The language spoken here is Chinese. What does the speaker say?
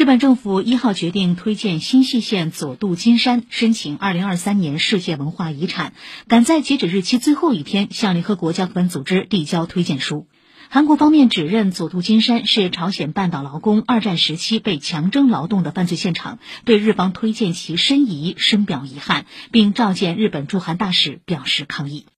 日本政府一号决定推荐新舄县佐渡金山申请二零二三年世界文化遗产，赶在截止日期最后一天向联合国教科文组织递交推荐书。韩国方面指认佐渡金山是朝鲜半岛劳工二战时期被强征劳动的犯罪现场，对日方推荐其申遗深表遗憾，并召见日本驻韩大使表示抗议。